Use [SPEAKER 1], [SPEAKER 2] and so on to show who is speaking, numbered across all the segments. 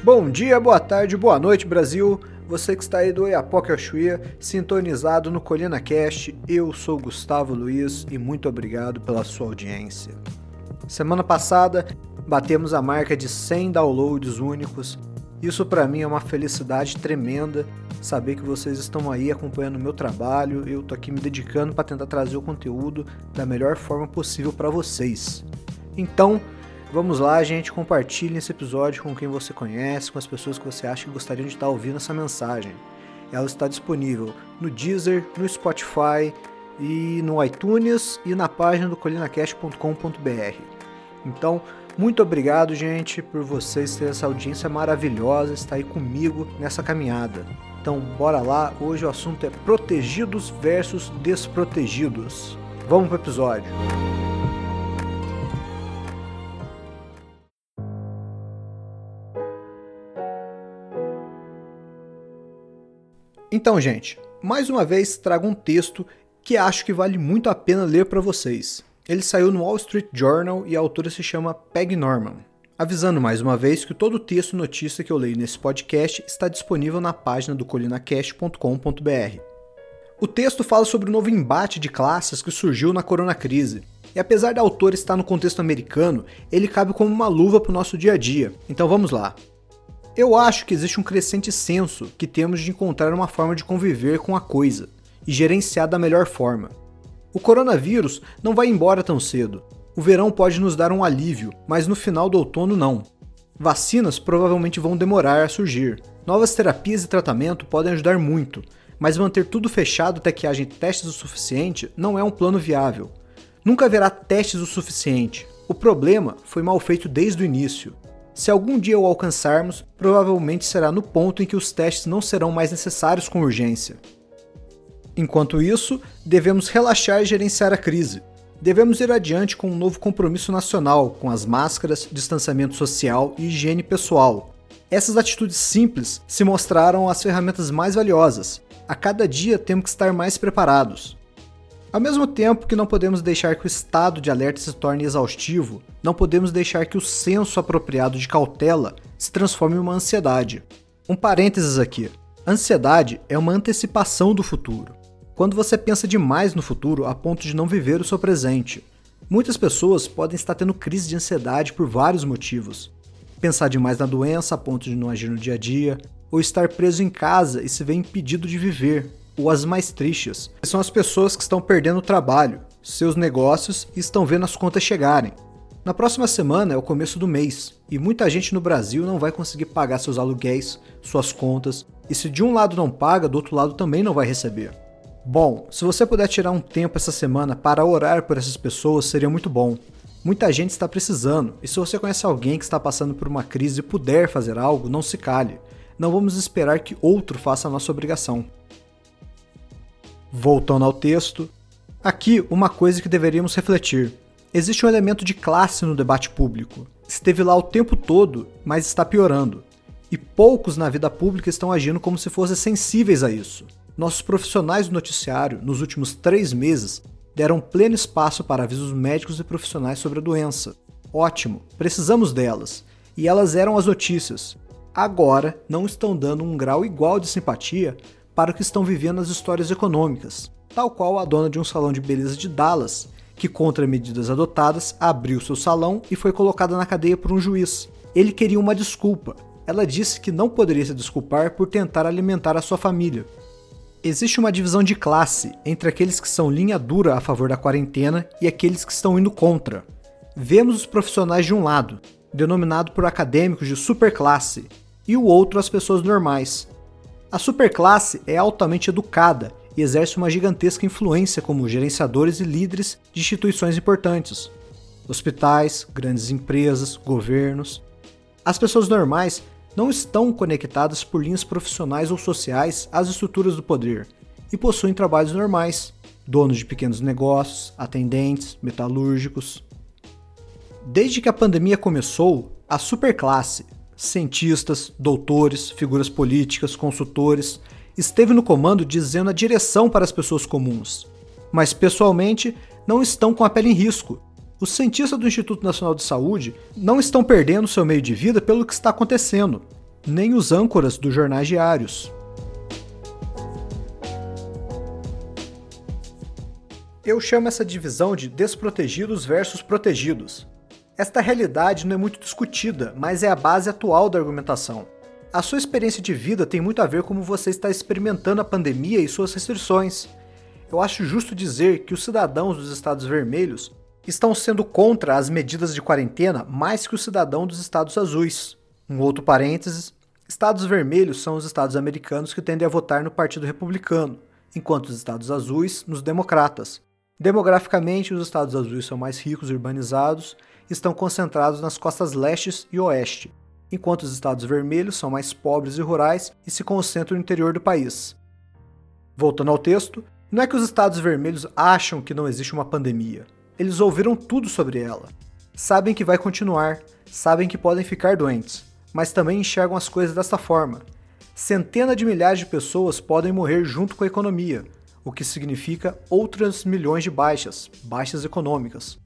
[SPEAKER 1] Bom dia, boa tarde, boa noite, Brasil. Você que está aí do ao Chuí, sintonizado no Colina Cast, eu sou Gustavo Luiz e muito obrigado pela sua audiência. Semana passada batemos a marca de 100 downloads únicos. Isso para mim é uma felicidade tremenda saber que vocês estão aí acompanhando o meu trabalho. Eu tô aqui me dedicando para tentar trazer o conteúdo da melhor forma possível para vocês. Então, vamos lá, gente, compartilhe esse episódio com quem você conhece, com as pessoas que você acha que gostariam de estar ouvindo essa mensagem. Ela está disponível no Deezer, no Spotify e no iTunes e na página do colinacast.com.br. Então, muito obrigado, gente, por vocês terem essa audiência maravilhosa, estar aí comigo nessa caminhada. Então, bora lá. Hoje o assunto é protegidos versus desprotegidos. Vamos pro episódio. Então, gente, mais uma vez trago um texto que acho que vale muito a pena ler para vocês. Ele saiu no Wall Street Journal e a autora se chama Peg Norman. Avisando mais uma vez que todo o texto e notícia que eu leio nesse podcast está disponível na página do colinacast.com.br. O texto fala sobre o novo embate de classes que surgiu na corona crise. E apesar da autora estar no contexto americano, ele cabe como uma luva para o nosso dia a dia. Então vamos lá. Eu acho que existe um crescente senso que temos de encontrar uma forma de conviver com a coisa e gerenciar da melhor forma. O coronavírus não vai embora tão cedo. O verão pode nos dar um alívio, mas no final do outono não. Vacinas provavelmente vão demorar a surgir. Novas terapias e tratamento podem ajudar muito, mas manter tudo fechado até que haja testes o suficiente não é um plano viável. Nunca haverá testes o suficiente. O problema foi mal feito desde o início. Se algum dia o alcançarmos, provavelmente será no ponto em que os testes não serão mais necessários com urgência. Enquanto isso, devemos relaxar e gerenciar a crise. Devemos ir adiante com um novo compromisso nacional, com as máscaras, distanciamento social e higiene pessoal. Essas atitudes simples se mostraram as ferramentas mais valiosas. A cada dia temos que estar mais preparados. Ao mesmo tempo que não podemos deixar que o estado de alerta se torne exaustivo, não podemos deixar que o senso apropriado de cautela se transforme em uma ansiedade. Um parênteses aqui: ansiedade é uma antecipação do futuro. Quando você pensa demais no futuro a ponto de não viver o seu presente. Muitas pessoas podem estar tendo crise de ansiedade por vários motivos. Pensar demais na doença a ponto de não agir no dia a dia, ou estar preso em casa e se ver impedido de viver, ou as mais tristes, são as pessoas que estão perdendo o trabalho, seus negócios e estão vendo as contas chegarem. Na próxima semana é o começo do mês e muita gente no Brasil não vai conseguir pagar seus aluguéis, suas contas, e se de um lado não paga, do outro lado também não vai receber. Bom, se você puder tirar um tempo essa semana para orar por essas pessoas, seria muito bom. Muita gente está precisando, e se você conhece alguém que está passando por uma crise e puder fazer algo, não se cale. Não vamos esperar que outro faça a nossa obrigação. Voltando ao texto, aqui uma coisa que deveríamos refletir. Existe um elemento de classe no debate público. Esteve lá o tempo todo, mas está piorando. E poucos na vida pública estão agindo como se fossem sensíveis a isso. Nossos profissionais do noticiário, nos últimos três meses, deram pleno espaço para avisos médicos e profissionais sobre a doença. Ótimo, precisamos delas. E elas eram as notícias. Agora, não estão dando um grau igual de simpatia para o que estão vivendo as histórias econômicas, tal qual a dona de um salão de beleza de Dallas, que, contra medidas adotadas, abriu seu salão e foi colocada na cadeia por um juiz. Ele queria uma desculpa. Ela disse que não poderia se desculpar por tentar alimentar a sua família. Existe uma divisão de classe entre aqueles que são linha dura a favor da quarentena e aqueles que estão indo contra. Vemos os profissionais de um lado, denominado por acadêmicos de superclasse, e o outro as pessoas normais, a superclasse é altamente educada e exerce uma gigantesca influência como gerenciadores e líderes de instituições importantes. Hospitais, grandes empresas, governos. As pessoas normais não estão conectadas por linhas profissionais ou sociais às estruturas do poder e possuem trabalhos normais, donos de pequenos negócios, atendentes, metalúrgicos. Desde que a pandemia começou, a superclasse cientistas, doutores, figuras políticas, consultores, esteve no comando dizendo a direção para as pessoas comuns. Mas, pessoalmente, não estão com a pele em risco. Os cientistas do Instituto Nacional de Saúde não estão perdendo seu meio de vida pelo que está acontecendo. nem os âncoras dos jornais diários. Eu chamo essa divisão de desprotegidos versus protegidos. Esta realidade não é muito discutida, mas é a base atual da argumentação. A sua experiência de vida tem muito a ver como você está experimentando a pandemia e suas restrições. Eu acho justo dizer que os cidadãos dos Estados Vermelhos estão sendo contra as medidas de quarentena mais que o cidadão dos Estados Azuis. Um outro parênteses: Estados Vermelhos são os estados americanos que tendem a votar no Partido Republicano, enquanto os Estados Azuis nos Democratas. Demograficamente, os estados azuis são mais ricos e urbanizados e estão concentrados nas costas leste e oeste, enquanto os estados vermelhos são mais pobres e rurais e se concentram no interior do país. Voltando ao texto, não é que os estados vermelhos acham que não existe uma pandemia. Eles ouviram tudo sobre ela. Sabem que vai continuar, sabem que podem ficar doentes, mas também enxergam as coisas desta forma. Centenas de milhares de pessoas podem morrer junto com a economia, o que significa outras milhões de baixas, baixas econômicas.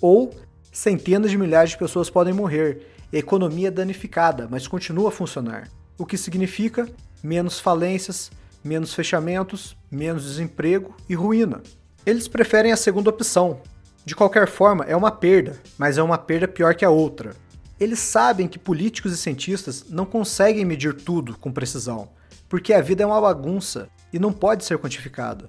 [SPEAKER 1] Ou centenas de milhares de pessoas podem morrer, economia danificada, mas continua a funcionar, o que significa menos falências, menos fechamentos, menos desemprego e ruína. Eles preferem a segunda opção. De qualquer forma, é uma perda, mas é uma perda pior que a outra. Eles sabem que políticos e cientistas não conseguem medir tudo com precisão, porque a vida é uma bagunça e não pode ser quantificada.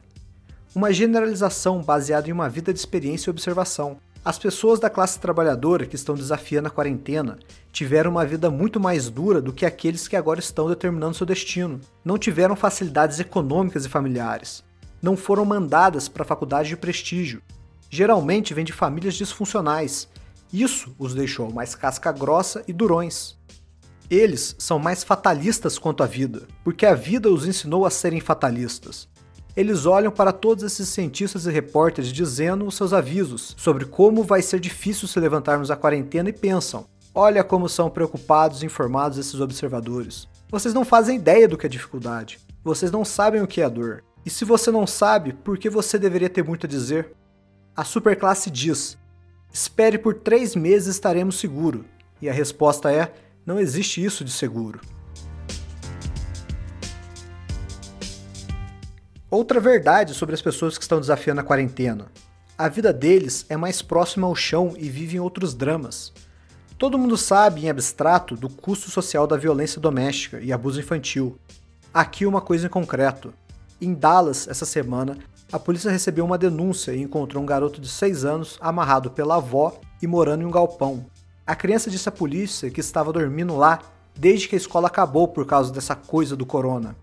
[SPEAKER 1] Uma generalização baseada em uma vida de experiência e observação. As pessoas da classe trabalhadora que estão desafiando a quarentena tiveram uma vida muito mais dura do que aqueles que agora estão determinando seu destino. Não tiveram facilidades econômicas e familiares. Não foram mandadas para faculdade de prestígio. Geralmente vêm de famílias disfuncionais. Isso os deixou mais casca grossa e durões. Eles são mais fatalistas quanto à vida, porque a vida os ensinou a serem fatalistas. Eles olham para todos esses cientistas e repórteres dizendo os seus avisos sobre como vai ser difícil se levantarmos da quarentena e pensam: olha como são preocupados e informados esses observadores. Vocês não fazem ideia do que é dificuldade. Vocês não sabem o que é dor. E se você não sabe, por que você deveria ter muito a dizer? A superclasse diz: espere por três meses estaremos seguros. E a resposta é: não existe isso de seguro. Outra verdade sobre as pessoas que estão desafiando a quarentena. A vida deles é mais próxima ao chão e vivem outros dramas. Todo mundo sabe, em abstrato, do custo social da violência doméstica e abuso infantil. Aqui uma coisa em concreto. Em Dallas, essa semana, a polícia recebeu uma denúncia e encontrou um garoto de 6 anos amarrado pela avó e morando em um galpão, a criança disse à polícia que estava dormindo lá desde que a escola acabou por causa dessa coisa do corona.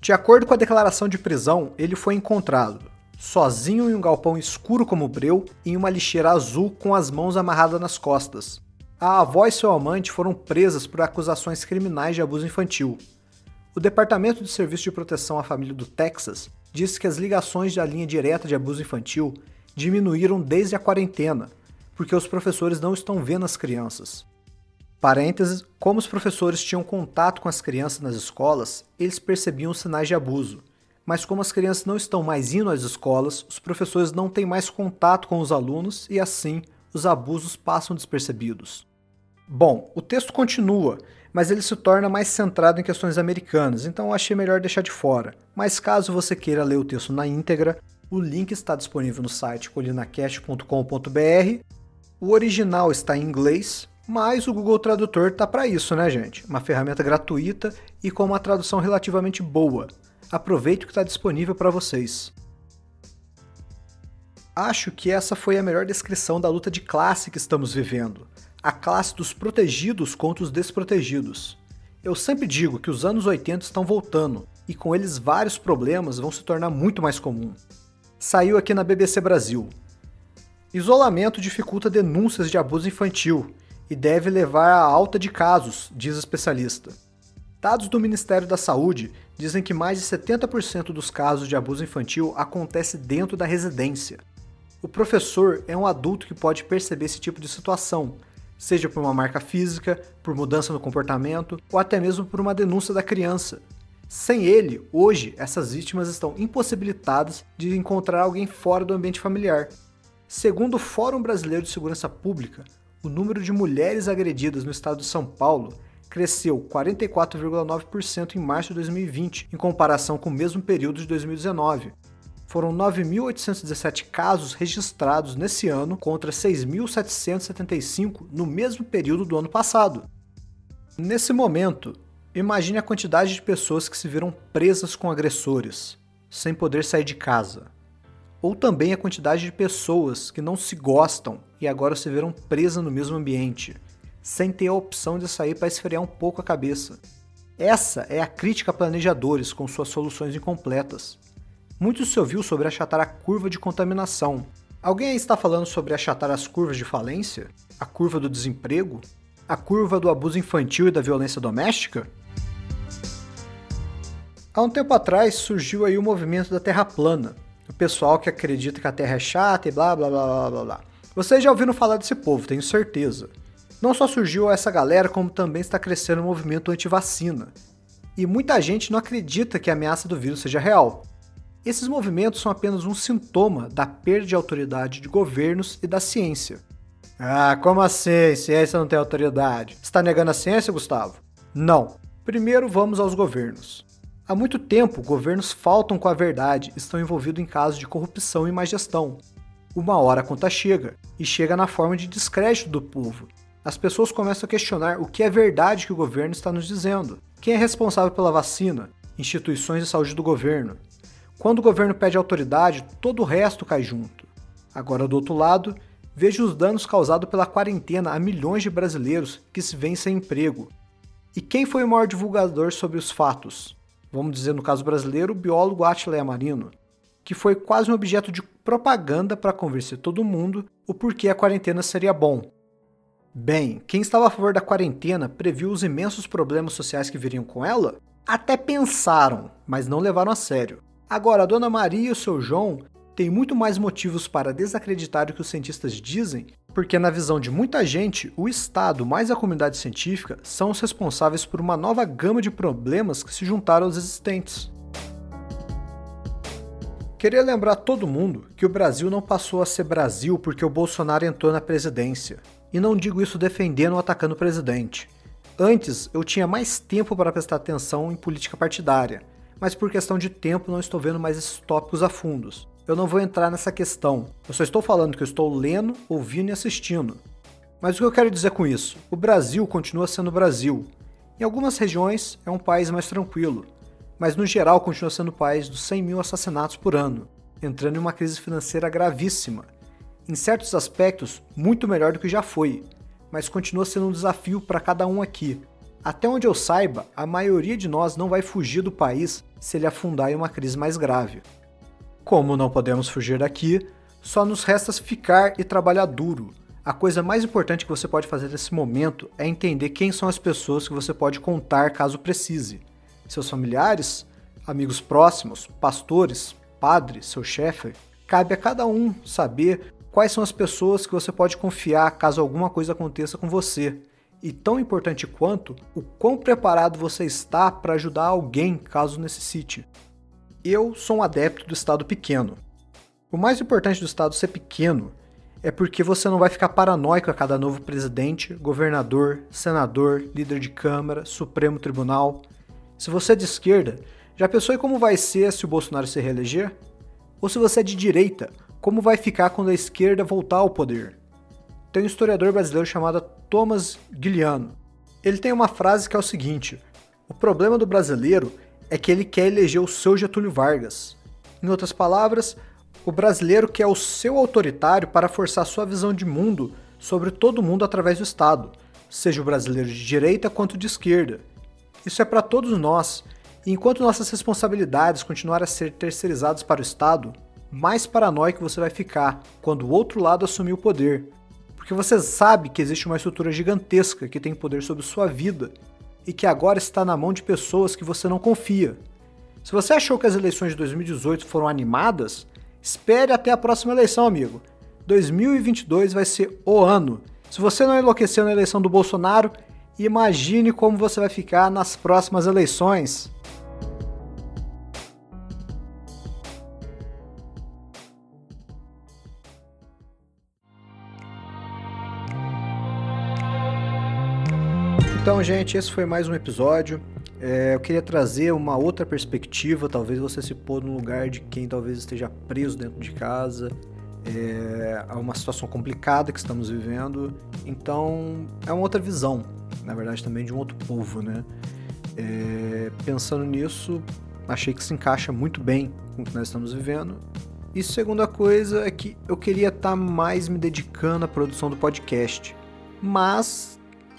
[SPEAKER 1] De acordo com a declaração de prisão, ele foi encontrado sozinho em um galpão escuro como breu em uma lixeira azul com as mãos amarradas nas costas. A avó e seu amante foram presas por acusações criminais de abuso infantil. O Departamento de Serviço de Proteção à Família do Texas disse que as ligações da linha direta de abuso infantil diminuíram desde a quarentena, porque os professores não estão vendo as crianças. Parênteses, como os professores tinham contato com as crianças nas escolas, eles percebiam sinais de abuso. Mas como as crianças não estão mais indo às escolas, os professores não têm mais contato com os alunos e assim os abusos passam despercebidos. Bom, o texto continua, mas ele se torna mais centrado em questões americanas, então achei melhor deixar de fora. Mas caso você queira ler o texto na íntegra, o link está disponível no site colinacast.com.br o original está em inglês, mas o Google Tradutor tá para isso, né, gente? Uma ferramenta gratuita e com uma tradução relativamente boa. Aproveite o que está disponível para vocês. Acho que essa foi a melhor descrição da luta de classe que estamos vivendo. A classe dos protegidos contra os desprotegidos. Eu sempre digo que os anos 80 estão voltando, e com eles vários problemas vão se tornar muito mais comum. Saiu aqui na BBC Brasil. Isolamento dificulta denúncias de abuso infantil e deve levar à alta de casos, diz especialista. Dados do Ministério da Saúde dizem que mais de 70% dos casos de abuso infantil acontece dentro da residência. O professor é um adulto que pode perceber esse tipo de situação, seja por uma marca física, por mudança no comportamento ou até mesmo por uma denúncia da criança. Sem ele, hoje, essas vítimas estão impossibilitadas de encontrar alguém fora do ambiente familiar, Segundo o Fórum Brasileiro de Segurança Pública, o número de mulheres agredidas no estado de São Paulo cresceu 44,9% em março de 2020, em comparação com o mesmo período de 2019. Foram 9.817 casos registrados nesse ano contra 6.775 no mesmo período do ano passado. Nesse momento, imagine a quantidade de pessoas que se viram presas com agressores, sem poder sair de casa. Ou também a quantidade de pessoas que não se gostam e agora se viram presas no mesmo ambiente sem ter a opção de sair para esfriar um pouco a cabeça. Essa é a crítica a planejadores com suas soluções incompletas. Muito se ouviu sobre achatar a curva de contaminação. Alguém está falando sobre achatar as curvas de falência? A curva do desemprego? A curva do abuso infantil e da violência doméstica? Há um tempo atrás surgiu aí o movimento da Terra plana. O pessoal que acredita que a Terra é chata e blá blá blá blá blá blá. Vocês já ouviram falar desse povo, tenho certeza. Não só surgiu essa galera, como também está crescendo o movimento anti-vacina. E muita gente não acredita que a ameaça do vírus seja real. Esses movimentos são apenas um sintoma da perda de autoridade de governos e da ciência. Ah, como assim? Ciência não tem autoridade. Está negando a ciência, Gustavo? Não. Primeiro vamos aos governos. Há muito tempo, governos faltam com a verdade, estão envolvidos em casos de corrupção e má gestão. Uma hora a conta chega, e chega na forma de descrédito do povo, as pessoas começam a questionar o que é verdade que o governo está nos dizendo. Quem é responsável pela vacina? Instituições de saúde do governo. Quando o governo pede autoridade, todo o resto cai junto. Agora, do outro lado, veja os danos causados pela quarentena a milhões de brasileiros que se veem sem emprego. E quem foi o maior divulgador sobre os fatos? Vamos dizer, no caso brasileiro, o biólogo Attila Amarino, que foi quase um objeto de propaganda para convencer todo mundo o porquê a quarentena seria bom, Bem, quem estava a favor da quarentena previu os imensos problemas sociais que viriam com ela? Até pensaram, mas não levaram a sério. Agora, a Dona Maria e o seu João têm muito mais motivos para desacreditar o que os cientistas dizem, porque, na visão de muita gente, o Estado mais a comunidade científica são os responsáveis por uma nova gama de problemas que se juntaram aos existentes. Queria lembrar todo mundo que o Brasil não passou a ser Brasil porque o Bolsonaro entrou na presidência. E não digo isso defendendo ou atacando o presidente. Antes, eu tinha mais tempo para prestar atenção em política partidária, mas por questão de tempo não estou vendo mais esses tópicos a fundos. Eu não vou entrar nessa questão, eu só estou falando que eu estou lendo, ouvindo e assistindo. Mas o que eu quero dizer com isso? O Brasil continua sendo o Brasil. Em algumas regiões é um país mais tranquilo, mas no geral continua sendo o país dos 100 mil assassinatos por ano, entrando em uma crise financeira gravíssima em certos aspectos, muito melhor do que já foi, mas continua sendo um desafio para cada um aqui. Até onde eu saiba, a maioria de nós não vai fugir do país se ele afundar em uma crise mais grave. Como não podemos fugir daqui, só nos resta ficar e trabalhar duro. A coisa mais importante que você pode fazer nesse momento é entender quem são as pessoas que você pode contar caso precise. Seus familiares, amigos próximos, pastores, padre, seu chefe. Cabe a cada um saber quais são as pessoas que você pode confiar caso alguma coisa aconteça com você. E tão importante quanto, o quão preparado você está para ajudar alguém caso necessite. Eu sou um adepto do estado pequeno. O mais importante do estado ser pequeno é porque você não vai ficar paranoico a cada novo presidente, governador, senador, líder de Câmara, Supremo Tribunal. Se você é de esquerda, já pensou em como vai ser se o Bolsonaro se reeleger? Ou se você é de direita, como vai ficar quando a esquerda voltar ao poder. Tem um historiador brasileiro chamado Thomas Guiliano. Ele tem uma frase que é o seguinte: O problema do brasileiro é que ele quer eleger o seu Getúlio Vargas. Em outras palavras, o brasileiro quer o seu autoritário para forçar sua visão de mundo sobre todo mundo através do Estado, seja o brasileiro de direita quanto de esquerda. Isso é para todos nós, e enquanto nossas responsabilidades continuarem a ser terceirizadas para o Estado, mais paranoico você vai ficar quando o outro lado assumir o poder. Porque você sabe que existe uma estrutura gigantesca que tem poder sobre sua vida e que agora está na mão de pessoas que você não confia. Se você achou que as eleições de 2018 foram animadas, espere até a próxima eleição, amigo. 2022 vai ser o ano. Se você não enlouqueceu na eleição do Bolsonaro, imagine como você vai ficar nas próximas eleições.
[SPEAKER 2] Então, gente, esse foi mais um episódio. É, eu queria trazer uma outra perspectiva, talvez você se pôr no lugar de quem talvez esteja preso dentro de casa, é, uma situação complicada que estamos vivendo. Então, é uma outra visão, na verdade, também de um outro povo, né? É, pensando nisso, achei que se encaixa muito bem com o que nós estamos vivendo. E segunda coisa é que eu queria estar tá mais me dedicando à produção do podcast. Mas,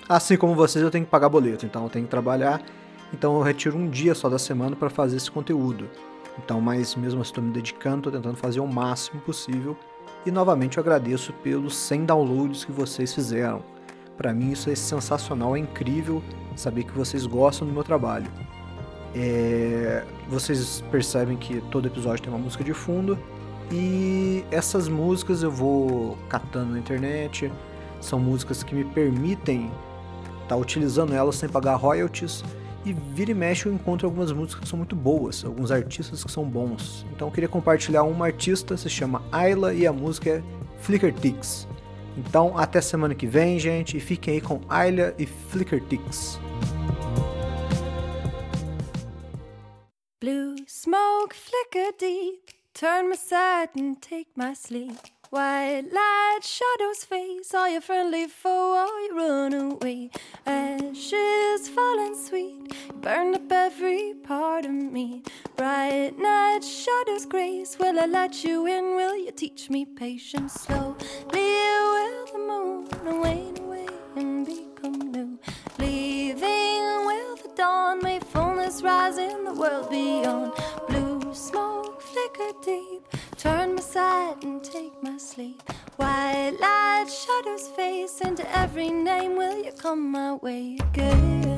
[SPEAKER 2] assim como vocês, eu tenho que pagar boleto, então eu tenho que trabalhar. Então eu retiro um dia só da semana para fazer esse conteúdo. Então, mas mesmo assim, estou me dedicando, estou tentando fazer o máximo possível. E novamente eu agradeço pelos 100 downloads que vocês fizeram. Para mim isso é sensacional, é incrível saber que vocês gostam do meu trabalho. É... Vocês percebem que todo episódio tem uma música de fundo e essas músicas eu vou catando na internet. São músicas que me permitem tá utilizando elas sem pagar royalties e vira e mexe eu encontro algumas músicas que são muito boas, alguns artistas que são bons. Então eu queria compartilhar uma artista, se chama Ayla e a música é Flicker Ticks. Então até semana que vem, gente, e fiquem aí com Ayla e Flicker Ticks. Blue smoke flicker deep, turn my side and take my sleep. White light, shadows face, all your friendly foe, all you run away. Ashes falling sweet, burn up every part of me. Bright night, shadows grace, will I let you in? Will you teach me patience? Slowly will the moon wane away and become new. Leaving will the dawn, may fullness rise in the world beyond. Blue smoke flicker deep. Turn my side and take my sleep. White light shadows face into every name. Will you come my way again?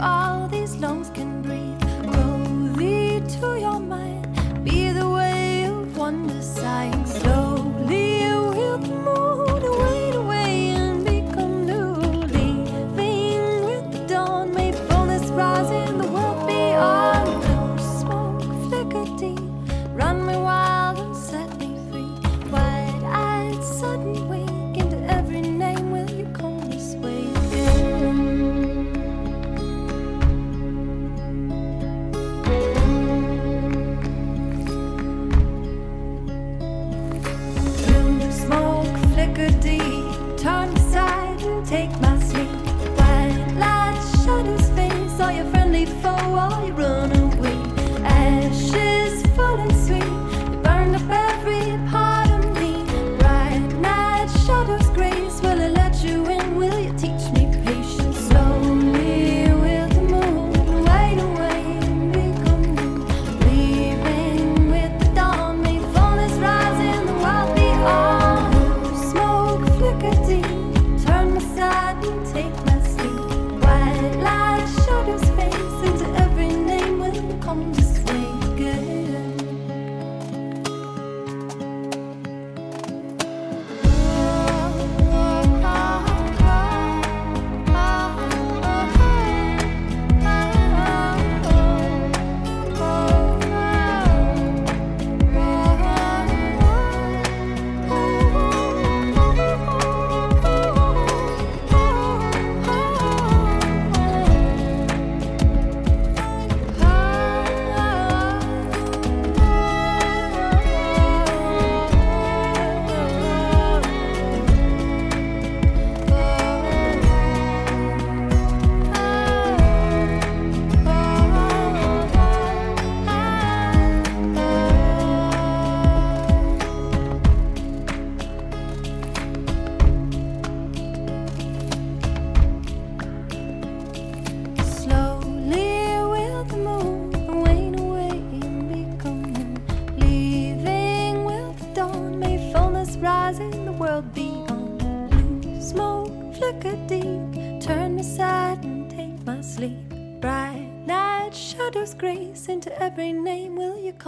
[SPEAKER 2] All these lungs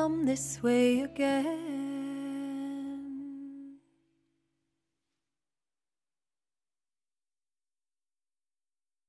[SPEAKER 2] come this way again?